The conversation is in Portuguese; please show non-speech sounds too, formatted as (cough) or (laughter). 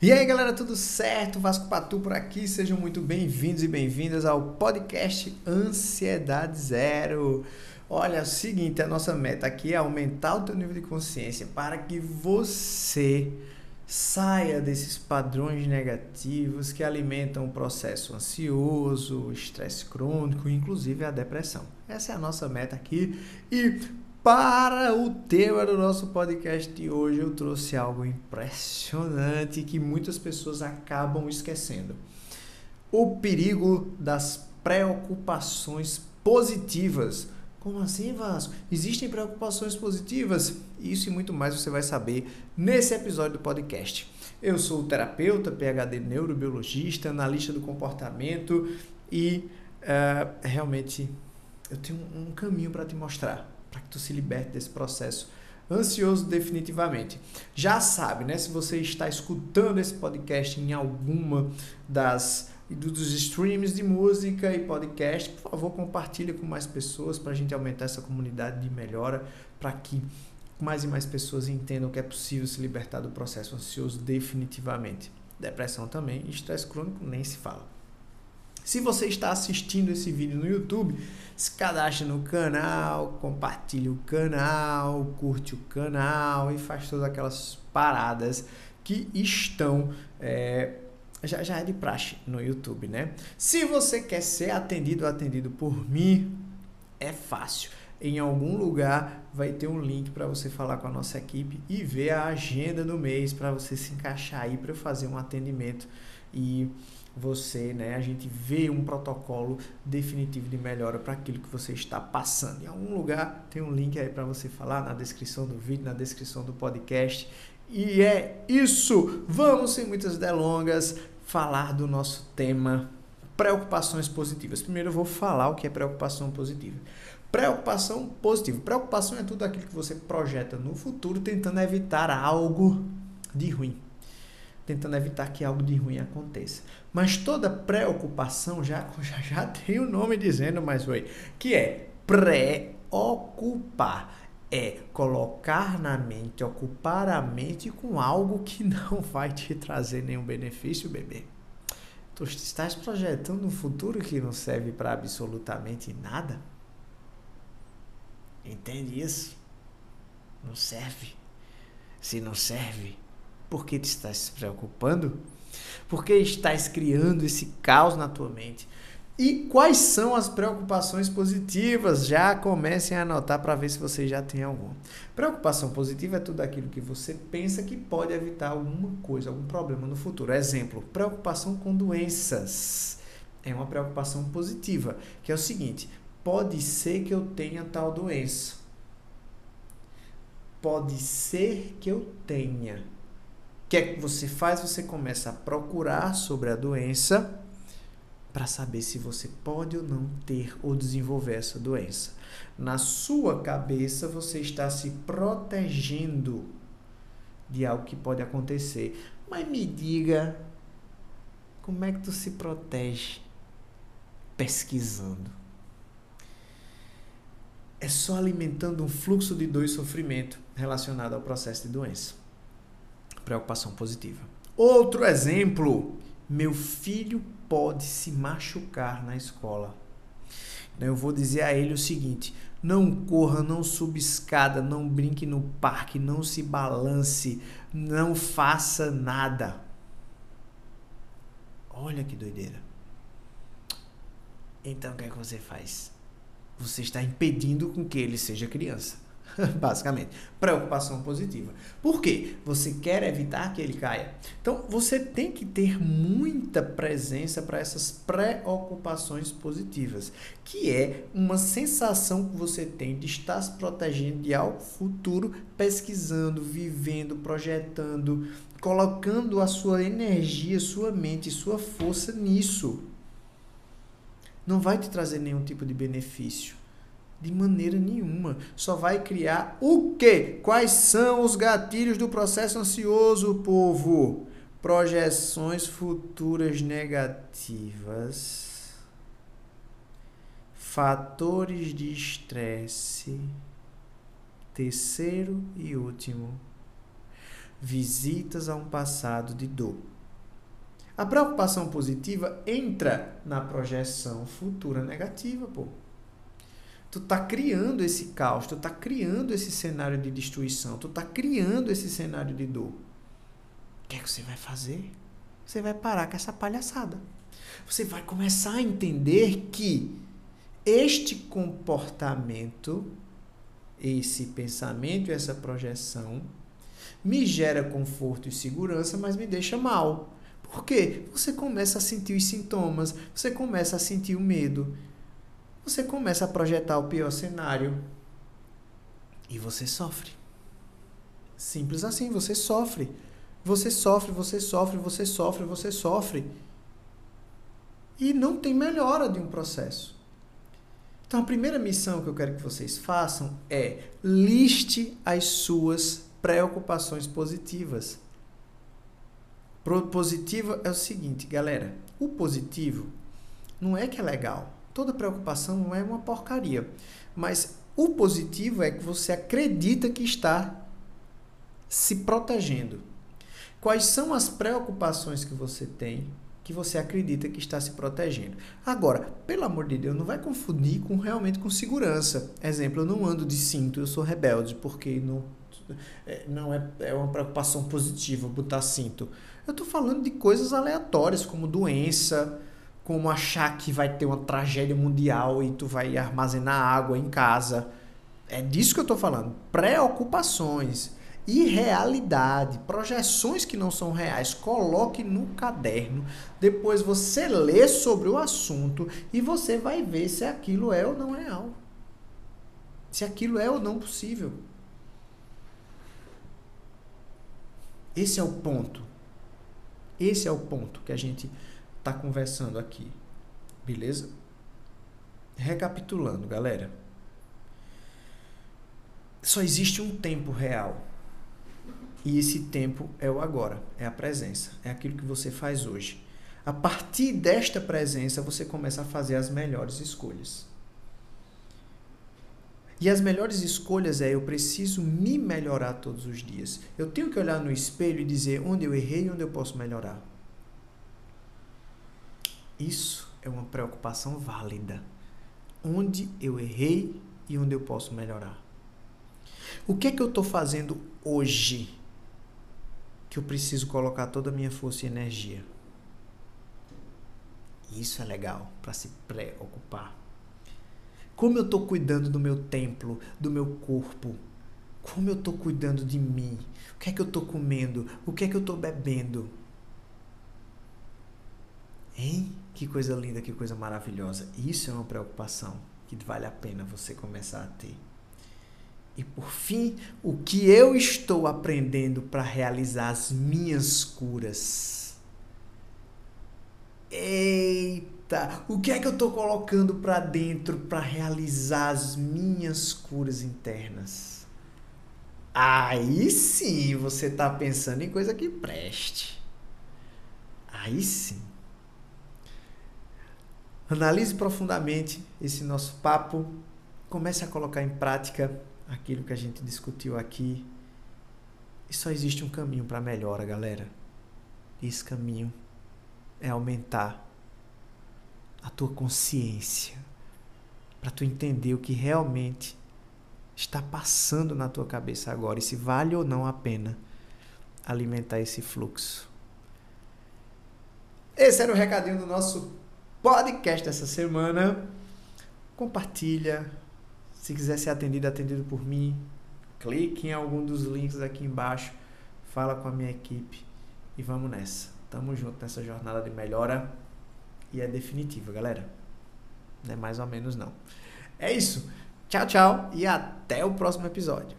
E aí galera, tudo certo? Vasco Patu por aqui, sejam muito bem-vindos e bem-vindas ao podcast Ansiedade Zero. Olha, é o seguinte, a nossa meta aqui é aumentar o teu nível de consciência para que você saia desses padrões negativos que alimentam o processo ansioso, estresse crônico, inclusive a depressão. Essa é a nossa meta aqui e para o tema do nosso podcast de hoje, eu trouxe algo impressionante que muitas pessoas acabam esquecendo. O perigo das preocupações positivas. Como assim, Vasco? Existem preocupações positivas? Isso e muito mais você vai saber nesse episódio do podcast. Eu sou terapeuta, PhD neurobiologista, analista do comportamento e uh, realmente eu tenho um caminho para te mostrar para que tu se liberte desse processo ansioso definitivamente. Já sabe, né? Se você está escutando esse podcast em alguma das dos streams de música e podcast, por favor, compartilhe com mais pessoas para a gente aumentar essa comunidade de melhora, para que mais e mais pessoas entendam que é possível se libertar do processo ansioso definitivamente. Depressão também, estresse crônico nem se fala. Se você está assistindo esse vídeo no YouTube, se cadastre no canal, compartilhe o canal, curte o canal e faz todas aquelas paradas que estão é, já, já é de praxe no YouTube, né? Se você quer ser atendido ou atendido por mim, é fácil. Em algum lugar vai ter um link para você falar com a nossa equipe e ver a agenda do mês para você se encaixar aí para fazer um atendimento e você, né, a gente vê um protocolo definitivo de melhora para aquilo que você está passando. Em algum lugar tem um link aí para você falar na descrição do vídeo, na descrição do podcast. E é isso. Vamos sem muitas delongas falar do nosso tema preocupações positivas. Primeiro eu vou falar o que é preocupação positiva. Preocupação positiva. Preocupação é tudo aquilo que você projeta no futuro tentando evitar algo de ruim tentando evitar que algo de ruim aconteça. Mas toda preocupação já, (laughs) já, já tem o um nome dizendo, mas oi, que é preocupar. É colocar na mente, ocupar a mente com algo que não (laughs) vai te trazer nenhum benefício, bebê. Tu estás projetando um futuro que não serve para absolutamente nada? Entende isso? Não serve. Se não serve, por que te estás se preocupando? Por que estás criando esse caos na tua mente? E quais são as preocupações positivas? Já comecem a anotar para ver se você já tem alguma. Preocupação positiva é tudo aquilo que você pensa que pode evitar alguma coisa, algum problema no futuro. Exemplo, preocupação com doenças. É uma preocupação positiva, que é o seguinte: pode ser que eu tenha tal doença. Pode ser que eu tenha que é que você faz? Você começa a procurar sobre a doença para saber se você pode ou não ter ou desenvolver essa doença. Na sua cabeça, você está se protegendo de algo que pode acontecer. Mas me diga, como é que tu se protege pesquisando? É só alimentando um fluxo de dor e sofrimento relacionado ao processo de doença preocupação positiva. Outro exemplo: meu filho pode se machucar na escola. Eu vou dizer a ele o seguinte: não corra, não suba escada, não brinque no parque, não se balance, não faça nada. Olha que doideira. Então o que é que você faz? Você está impedindo com que ele seja criança. (laughs) basicamente. Preocupação positiva. Por quê? Você quer evitar que ele caia. Então, você tem que ter muita presença para essas preocupações positivas, que é uma sensação que você tem de estar se protegendo de algo futuro, pesquisando, vivendo, projetando, colocando a sua energia, sua mente, sua força nisso. Não vai te trazer nenhum tipo de benefício de maneira nenhuma. Só vai criar o quê? Quais são os gatilhos do processo ansioso, povo? Projeções futuras negativas, fatores de estresse, terceiro e último, visitas a um passado de dor. A preocupação positiva entra na projeção futura negativa, pô. Tu tá criando esse caos, tu tá criando esse cenário de destruição, tu tá criando esse cenário de dor. O que é que você vai fazer? Você vai parar com essa palhaçada. Você vai começar a entender que este comportamento, esse pensamento, essa projeção me gera conforto e segurança, mas me deixa mal. Por quê? Você começa a sentir os sintomas, você começa a sentir o medo, você começa a projetar o pior cenário e você sofre. Simples assim, você sofre. Você sofre, você sofre, você sofre, você sofre. E não tem melhora de um processo. Então, a primeira missão que eu quero que vocês façam é liste as suas preocupações positivas. Positivo é o seguinte, galera: o positivo não é que é legal. Toda preocupação é uma porcaria. Mas o positivo é que você acredita que está se protegendo. Quais são as preocupações que você tem que você acredita que está se protegendo? Agora, pelo amor de Deus, não vai confundir com realmente com segurança. Exemplo, eu não ando de cinto, eu sou rebelde, porque não, é, não é, é uma preocupação positiva botar cinto. Eu estou falando de coisas aleatórias, como doença, como achar que vai ter uma tragédia mundial e tu vai armazenar água em casa. É disso que eu estou falando. Preocupações irrealidade, projeções que não são reais, coloque no caderno. Depois você lê sobre o assunto e você vai ver se aquilo é ou não real. Se aquilo é ou não possível. Esse é o ponto. Esse é o ponto que a gente está conversando aqui. Beleza? Recapitulando, galera. Só existe um tempo real e esse tempo é o agora, é a presença, é aquilo que você faz hoje. A partir desta presença, você começa a fazer as melhores escolhas. E as melhores escolhas é eu preciso me melhorar todos os dias. Eu tenho que olhar no espelho e dizer onde eu errei e onde eu posso melhorar. Isso é uma preocupação válida. Onde eu errei e onde eu posso melhorar. O que é que eu estou fazendo hoje que eu preciso colocar toda a minha força e energia. Isso é legal para se preocupar. Como eu estou cuidando do meu templo, do meu corpo? Como eu estou cuidando de mim? O que é que eu estou comendo? O que é que eu estou bebendo? Hein? Que coisa linda, que coisa maravilhosa. Isso é uma preocupação que vale a pena você começar a ter. E por fim, o que eu estou aprendendo para realizar as minhas curas? Eita, o que é que eu estou colocando para dentro para realizar as minhas curas internas? Aí sim você está pensando em coisa que preste. Aí sim. Analise profundamente esse nosso papo, comece a colocar em prática aquilo que a gente discutiu aqui. E só existe um caminho para melhora, galera. Esse caminho é aumentar a tua consciência para tu entender o que realmente está passando na tua cabeça agora e se vale ou não a pena alimentar esse fluxo. Esse era o recadinho do nosso podcast dessa semana. Compartilha, se quiser ser atendido, atendido por mim, clique em algum dos links aqui embaixo, fala com a minha equipe e vamos nessa. Tamo junto nessa jornada de melhora e é definitiva, galera. Não é mais ou menos não. É isso. Tchau, tchau e até o próximo episódio.